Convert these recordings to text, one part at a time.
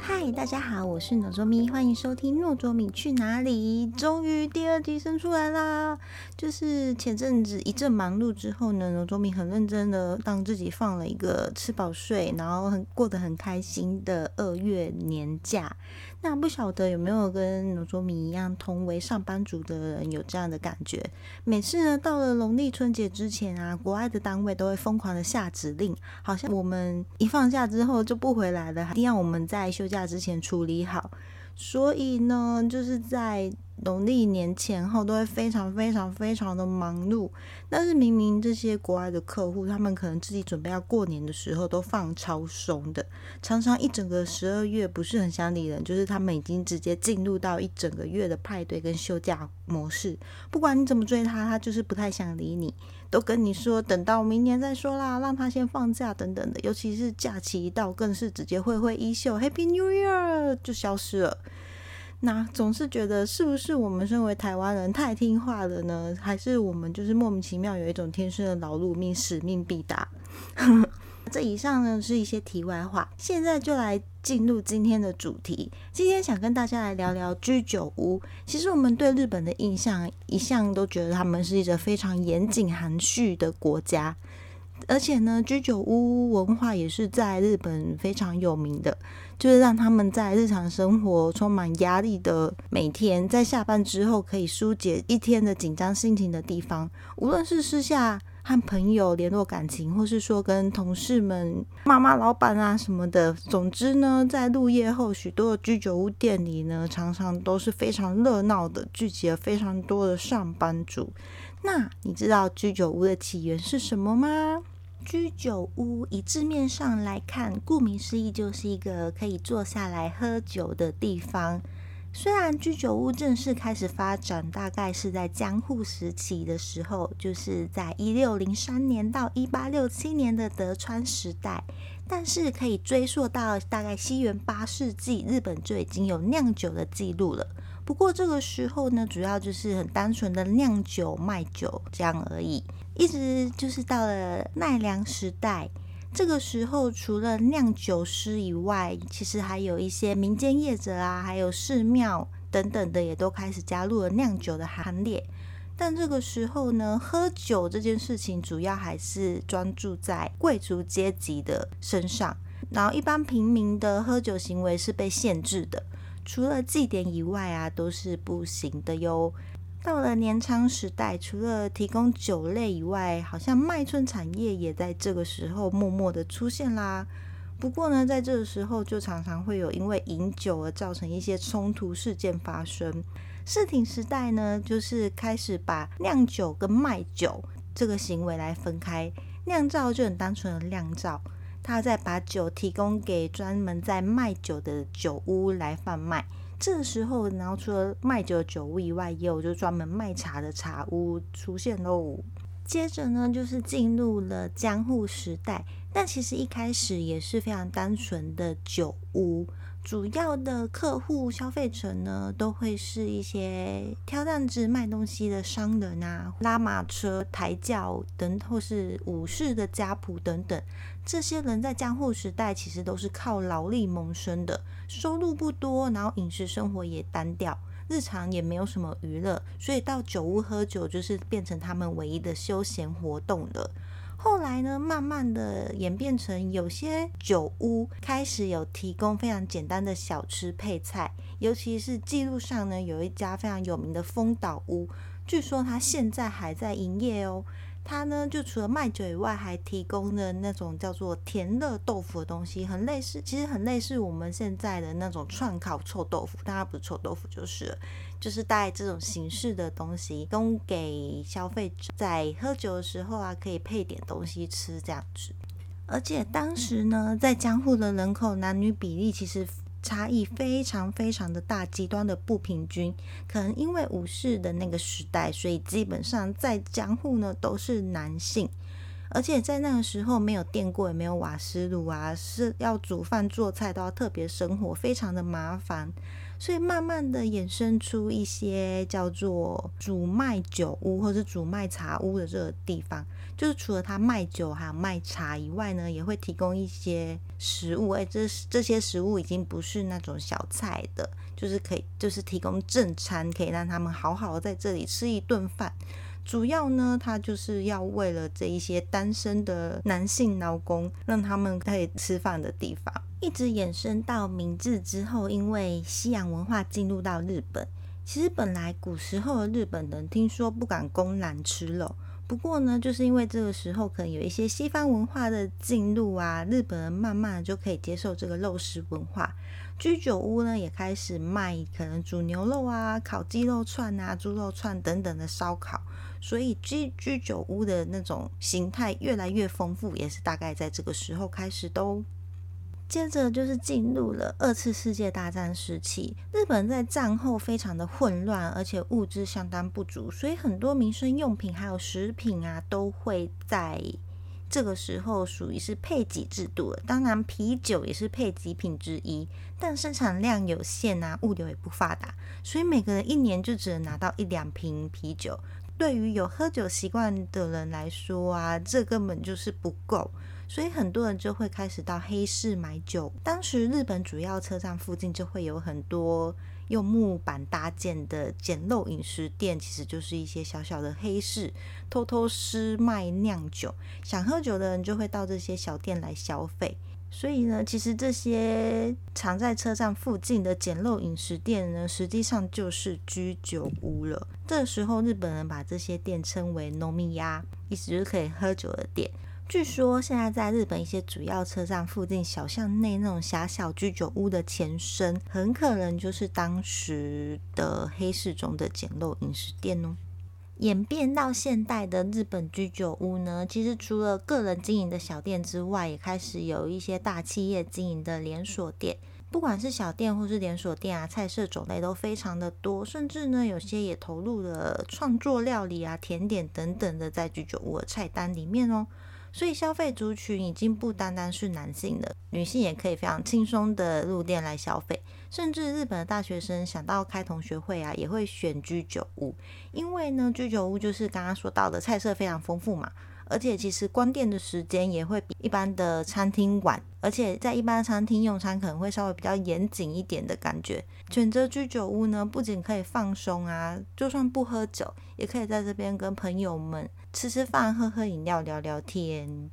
嗨，大家好，我是诺卓咪，欢迎收听《诺卓米去哪里》。终于第二集生出来啦！就是前阵子一阵忙碌之后呢，诺卓米很认真的让自己放了一个吃饱睡，然后很过得很开心的二月年假。那不晓得有没有跟罗卓米一样同为上班族的人有这样的感觉？每次呢到了农历春节之前啊，国外的单位都会疯狂的下指令，好像我们一放假之后就不回来了，一定要我们在休假之前处理好。所以呢，就是在农历年前后都会非常非常非常的忙碌。但是明明这些国外的客户，他们可能自己准备要过年的时候都放超松的，常常一整个十二月不是很想理人，就是他们已经直接进入到一整个月的派对跟休假模式。不管你怎么追他，他就是不太想理你，都跟你说等到明年再说啦，让他先放假等等的。尤其是假期一到，更是直接挥挥衣袖，Happy New Year 就消失了。那总是觉得是不是我们身为台湾人太听话了呢？还是我们就是莫名其妙有一种天生的劳碌命，使命必达？这以上呢是一些题外话，现在就来进入今天的主题。今天想跟大家来聊聊居酒屋。其实我们对日本的印象一向都觉得他们是一个非常严谨含蓄的国家，而且呢，居酒屋文化也是在日本非常有名的。就是让他们在日常生活充满压力的每天，在下班之后可以疏解一天的紧张心情的地方。无论是私下和朋友联络感情，或是说跟同事们骂骂老板啊什么的，总之呢，在入夜后，许多居酒屋店里呢，常常都是非常热闹的，聚集了非常多的上班族。那你知道居酒屋的起源是什么吗？居酒屋以字面上来看，顾名思义就是一个可以坐下来喝酒的地方。虽然居酒屋正式开始发展，大概是在江户时期的时候，就是在一六零三年到一八六七年的德川时代，但是可以追溯到大概西元八世纪，日本就已经有酿酒的记录了。不过这个时候呢，主要就是很单纯的酿酒卖酒这样而已。一直就是到了奈良时代，这个时候除了酿酒师以外，其实还有一些民间业者啊，还有寺庙等等的，也都开始加入了酿酒的行列。但这个时候呢，喝酒这件事情主要还是专注在贵族阶级的身上，然后一般平民的喝酒行为是被限制的，除了祭典以外啊，都是不行的哟。到了年仓时代，除了提供酒类以外，好像麦村产业也在这个时候默默的出现啦。不过呢，在这个时候就常常会有因为饮酒而造成一些冲突事件发生。世町时代呢，就是开始把酿酒跟卖酒这个行为来分开。酿造就很单纯的酿造，他再把酒提供给专门在卖酒的酒屋来贩卖。这时候，然后除了卖酒的酒屋以外，也有就专门卖茶的茶屋出现喽。接着呢，就是进入了江户时代，但其实一开始也是非常单纯的酒屋。主要的客户消费者呢，都会是一些挑担子卖东西的商人啊，拉马车、抬轿等，或是武士的家仆等等。这些人在江户时代其实都是靠劳力谋生的，收入不多，然后饮食生活也单调，日常也没有什么娱乐，所以到酒屋喝酒就是变成他们唯一的休闲活动了。后来呢，慢慢的演变成有些酒屋开始有提供非常简单的小吃配菜，尤其是记录上呢，有一家非常有名的丰岛屋，据说它现在还在营业哦。它呢，就除了卖酒以外，还提供了那种叫做甜乐豆腐的东西，很类似，其实很类似我们现在的那种串烤臭豆腐，但它不是臭豆腐，就是就是带这种形式的东西，供给消费者在喝酒的时候啊，可以配点东西吃这样子。而且当时呢，在江户的人口男女比例其实。差异非常非常的大，极端的不平均。可能因为武士的那个时代，所以基本上在江户呢都是男性，而且在那个时候没有电锅，也没有瓦斯炉啊，是要煮饭做菜都要特别生活，非常的麻烦。所以慢慢的衍生出一些叫做煮卖酒屋或者煮卖茶屋的这个地方，就是除了他卖酒还有卖茶以外呢，也会提供一些食物。哎，这这些食物已经不是那种小菜的，就是可以就是提供正餐，可以让他们好好在这里吃一顿饭。主要呢，他就是要为了这一些单身的男性劳工，让他们可以吃饭的地方，一直延伸到明治之后，因为西洋文化进入到日本。其实本来古时候的日本人听说不敢公然吃肉，不过呢，就是因为这个时候可能有一些西方文化的进入啊，日本人慢慢就可以接受这个肉食文化。居酒屋呢也开始卖可能煮牛肉啊、烤鸡肉串啊、猪肉串等等的烧烤。所以居居酒屋的那种形态越来越丰富，也是大概在这个时候开始都。接着就是进入了二次世界大战时期，日本在战后非常的混乱，而且物资相当不足，所以很多民生用品还有食品啊，都会在这个时候属于是配给制度。当然，啤酒也是配给品之一，但生产量有限啊，物流也不发达，所以每个人一年就只能拿到一两瓶啤酒。对于有喝酒习惯的人来说啊，这根本就是不够，所以很多人就会开始到黑市买酒。当时日本主要车站附近就会有很多用木板搭建的简陋饮食店，其实就是一些小小的黑市，偷偷私卖酿酒。想喝酒的人就会到这些小店来消费。所以呢，其实这些藏在车站附近的简陋饮食店呢，实际上就是居酒屋了。这时候，日本人把这些店称为 “nomiya”，意思就是可以喝酒的店。据说，现在在日本一些主要车站附近小巷内那种狭小居酒屋的前身，很可能就是当时的黑市中的简陋饮食店哦。演变到现代的日本居酒屋呢，其实除了个人经营的小店之外，也开始有一些大企业经营的连锁店。不管是小店或是连锁店啊，菜色种类都非常的多，甚至呢，有些也投入了创作料理啊、甜点等等的在居酒屋的菜单里面哦。所以消费族群已经不单单是男性了，女性也可以非常轻松的入店来消费。甚至日本的大学生想到开同学会啊，也会选居酒屋，因为呢，居酒屋就是刚刚说到的菜色非常丰富嘛，而且其实关店的时间也会比一般的餐厅晚，而且在一般餐厅用餐可能会稍微比较严谨一点的感觉。选择居酒屋呢，不仅可以放松啊，就算不喝酒，也可以在这边跟朋友们吃吃饭、喝喝饮料、聊聊天。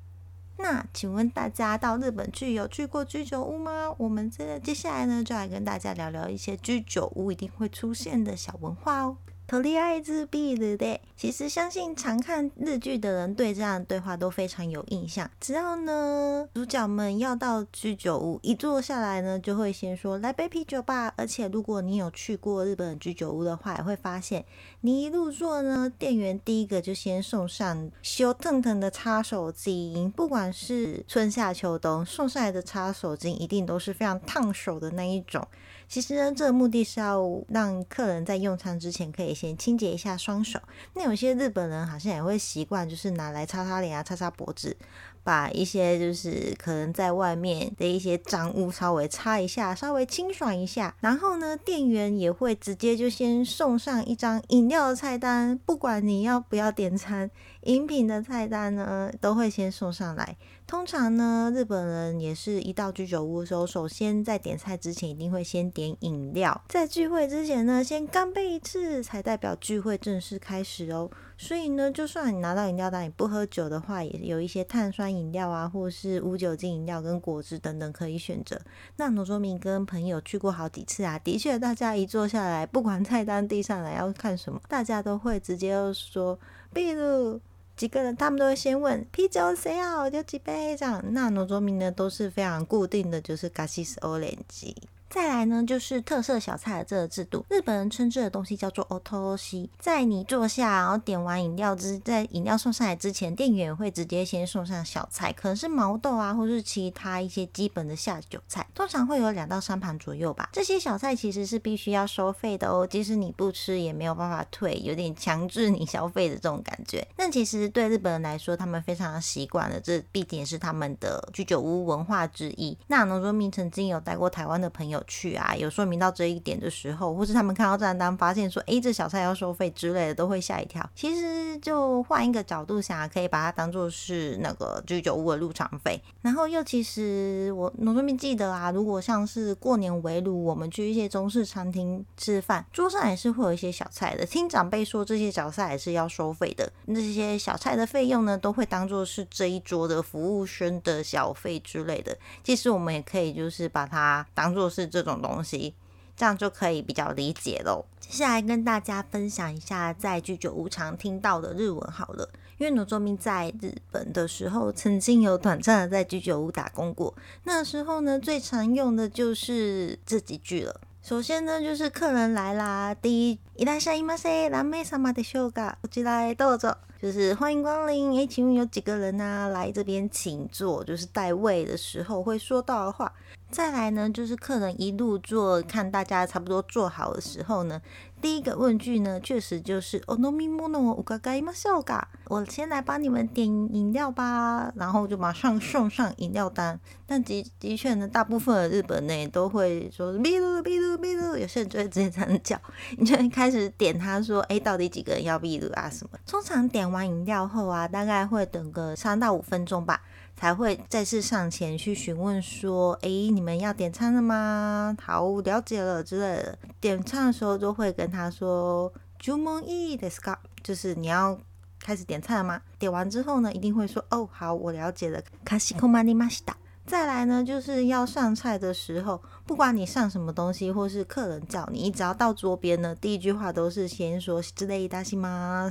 那请问大家到日本去有去过居酒屋吗？我们这接下来呢，就来跟大家聊聊一些居酒屋一定会出现的小文化哦。特利爱自闭的的，其实相信常看日剧的人对这样对话都非常有印象。只要呢主角们要到居酒屋，一坐下来呢，就会先说来杯啤酒吧。而且如果你有去过日本居酒屋的话，也会发现你一入座呢，店员第一个就先送上修腾腾的擦手巾，不管是春夏秋冬，送上来的擦手巾一定都是非常烫手的那一种。其实呢，这个目的是要让客人在用餐之前可以先清洁一下双手。那有些日本人好像也会习惯，就是拿来擦擦脸啊、擦擦脖子，把一些就是可能在外面的一些脏污稍微擦一下，稍微清爽一下。然后呢，店员也会直接就先送上一张饮料的菜单，不管你要不要点餐，饮品的菜单呢都会先送上来。通常呢，日本人也是一到居酒屋的时候，首先在点菜之前一定会先点饮料，在聚会之前呢，先干杯一次，才代表聚会正式开始哦。所以呢，就算你拿到饮料单，你不喝酒的话，也有一些碳酸饮料啊，或是无酒精饮料跟果汁等等可以选择。那罗卓明跟朋友去过好几次啊，的确，大家一坐下来，不管菜单递上来要看什么，大家都会直接说，比如。几个人，他们都会先问啤酒谁要，就几杯这样。那诺卓明呢，都是非常固定的，就是咖西斯欧连基。再来呢，就是特色小菜的这个制度。日本人称这个东西叫做 otoshi。在你坐下，然后点完饮料之，在饮料送上来之前，店员会直接先送上小菜，可能是毛豆啊，或是其他一些基本的下酒菜，通常会有两到三盘左右吧。这些小菜其实是必须要收费的哦，即使你不吃也没有办法退，有点强制你消费的这种感觉。但其实对日本人来说，他们非常习惯了，这毕竟也是他们的居酒屋文化之一。那农卓明曾经有带过台湾的朋友。去啊，有说明到这一点的时候，或是他们看到账单发现说，哎，这小菜要收费之类的，都会吓一跳。其实就换一个角度想，可以把它当做是那个居酒屋的入场费。然后又其实我农村民记得啊，如果像是过年围炉，我们去一些中式餐厅吃饭，桌上也是会有一些小菜的。听长辈说，这些小菜也是要收费的。那些小菜的费用呢，都会当做是这一桌的服务生的小费之类的。其实我们也可以就是把它当做是这种东西，这样就可以比较理解喽。接下来跟大家分享一下在居酒屋常听到的日文好了。因为罗作明在日本的时候，曾经有短暂的在居酒屋打工过。那时候呢，最常用的就是这几句了。首先呢，就是客人来啦，第一，いらっしゃいませ、何名様でしょうか？こちらへどうぞ。就是欢迎光临，哎，请问有几个人呢？来这边请坐，就是带位的时候会说到的话。 再来呢，就是客人一路坐，看大家差不多坐好的时候呢，第一个问句呢，确实就是“お飲み物をお伺いましょうか”，我先来帮你们点饮料吧，然后就马上送上饮料单。但的的确呢，大部分的日本呢都会说“ビールビールビール”，有些人就会直接这样叫，你就开始点他说：“哎，到底几个人要ビール啊？”什么？通常点完饮料后啊，大概会等个三到五分钟吧。才会再次上前去询问说：“哎，你们要点餐了吗？好，了解了之类的。点餐的时候都会跟他说‘注文いいですか’，就是你要开始点菜了吗？点完之后呢，一定会说：‘哦，好，我了解了。’かしこまりました。 再来呢，就是要上菜的时候，不管你上什么东西，或是客人叫你，你只要到桌边呢，第一句话都是先说“之类大西吗？”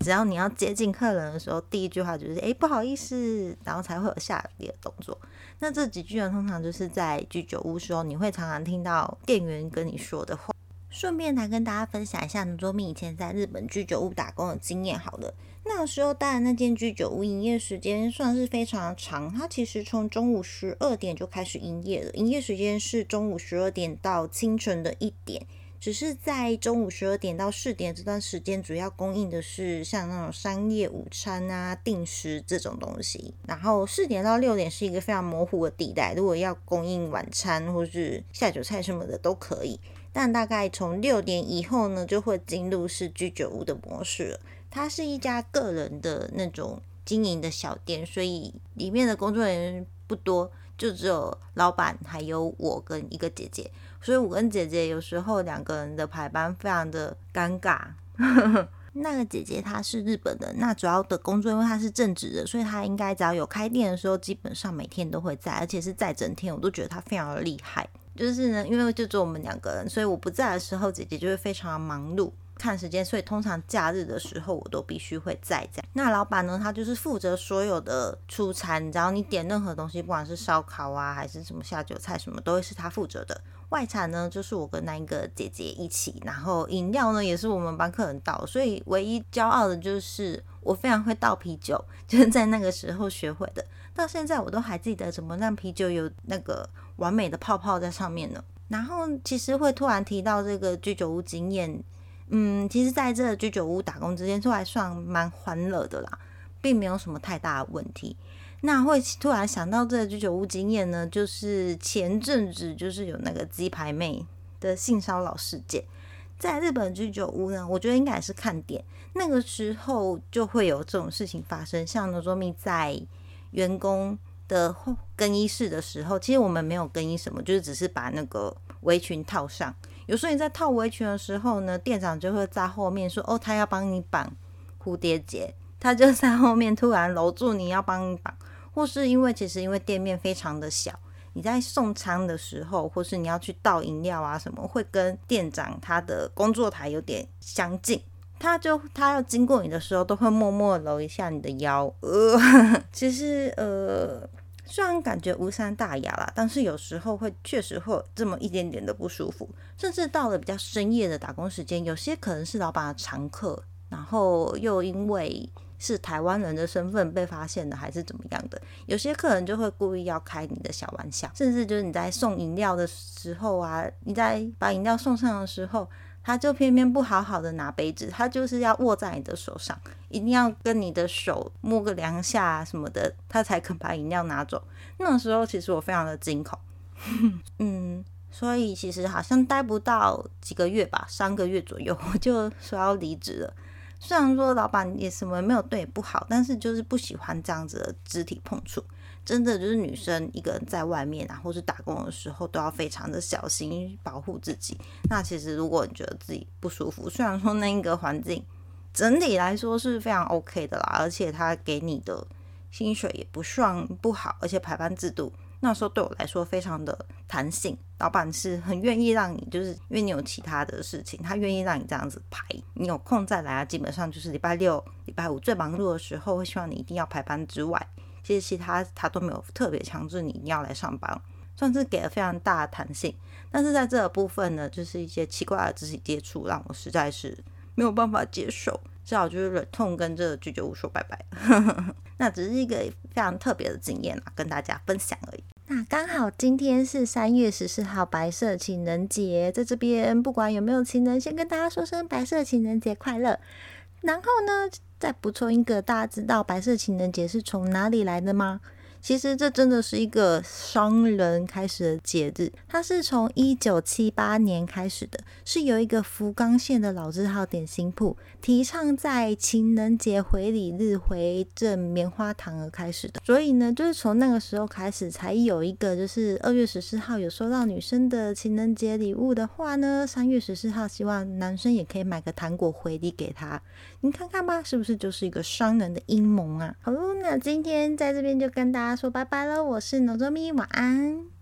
只要你要接近客人的时候，第一句话就是“哎，不好意思”，然后才会有下一个动作。那这几句呢，通常就是在居酒屋时候，你会常常听到店员跟你说的话。顺便来跟大家分享一下，能卓明以前在日本居酒屋打工的经验。好了。那时候，当然那间居酒屋营业时间算是非常长，它其实从中午十二点就开始营业了，营业时间是中午十二点到清晨的一点。只是在中午十二点到四点这段时间，主要供应的是像那种商业午餐啊、定时这种东西。然后四点到六点是一个非常模糊的地带，如果要供应晚餐或是下酒菜什么的都可以。但大概从六点以后呢，就会进入是居酒屋的模式了。它是一家个人的那种经营的小店，所以里面的工作人员不多，就只有老板还有我跟一个姐姐。所以我跟姐姐有时候两个人的排班非常的尴尬。那个姐姐她是日本人，那主要的工作因为她是正职的，所以她应该只要有开店的时候，基本上每天都会在，而且是在整天，我都觉得她非常的厉害。就是呢，因为就只我们两个人，所以我不在的时候，姐姐就会非常的忙碌。看时间，所以通常假日的时候我都必须会在家。那老板呢，他就是负责所有的出餐，只要你点任何东西，不管是烧烤啊，还是什么下酒菜什么，都会是他负责的。外场呢，就是我跟那一个姐姐一起，然后饮料呢，也是我们帮客人倒。所以唯一骄傲的就是我非常会倒啤酒，就是在那个时候学会的。到现在我都还记得怎么让啤酒有那个完美的泡泡在上面呢。然后其实会突然提到这个居酒屋经验。嗯，其实在这居酒屋打工之间都还算蛮欢乐的啦，并没有什么太大的问题。那会突然想到这居酒屋经验呢，就是前阵子就是有那个鸡排妹的性骚扰事件，在日本居酒屋呢，我觉得应该是看点，那个时候就会有这种事情发生。像罗卓密在员工的更衣室的时候，其实我们没有更衣什么，就是只是把那个围裙套上。有时候你在套围裙的时候呢，店长就会在后面说：“哦，他要帮你绑蝴蝶结。”他就在后面突然搂住你要帮你绑，或是因为其实因为店面非常的小，你在送餐的时候，或是你要去倒饮料啊什么，会跟店长他的工作台有点相近，他就他要经过你的时候，都会默默搂一下你的腰。呃，其实呃。虽然感觉无伤大雅啦，但是有时候会确实会有这么一点点的不舒服，甚至到了比较深夜的打工时间，有些可能是老板的常客，然后又因为是台湾人的身份被发现的，还是怎么样的，有些客人就会故意要开你的小玩笑，甚至就是你在送饮料的时候啊，你在把饮料送上的时候。他就偏偏不好好的拿杯子，他就是要握在你的手上，一定要跟你的手摸个两下什么的，他才肯把饮料拿走。那时候，其实我非常的惊恐。嗯，所以其实好像待不到几个月吧，三个月左右我就说要离职了。虽然说老板也什么没有对你不好，但是就是不喜欢这样子的肢体碰触。真的就是女生一个人在外面啊，或是打工的时候，都要非常的小心保护自己。那其实如果你觉得自己不舒服，虽然说那个环境整体来说是非常 OK 的啦，而且他给你的薪水也不算不好，而且排班制度。那时候对我来说非常的弹性，老板是很愿意让你，就是因为你有其他的事情，他愿意让你这样子排，你有空再来啊。基本上就是礼拜六、礼拜五最忙碌的时候，会希望你一定要排班之外，其实其他他都没有特别强制你一定要来上班，算是给了非常大的弹性。但是在这个部分呢，就是一些奇怪的肢体接触，让我实在是没有办法接受，只好就是忍痛跟这个拒绝我说拜拜。那只是一个非常特别的经验啊，跟大家分享而已。那刚好今天是三月十四号白色情人节，在这边不管有没有情人，先跟大家说声白色情人节快乐。然后呢，再补充一个，大家知道白色情人节是从哪里来的吗？其实这真的是一个商人开始的节日，它是从一九七八年开始的，是有一个福冈县的老字号点心铺提倡在情人节回礼日回赠棉花糖而开始的。所以呢，就是从那个时候开始，才有一个就是二月十四号有收到女生的情人节礼物的话呢，三月十四号希望男生也可以买个糖果回礼给他。你看看吧，是不是就是一个双人的阴谋啊？好，那今天在这边就跟大家。说拜拜了，我是农作咪，晚安。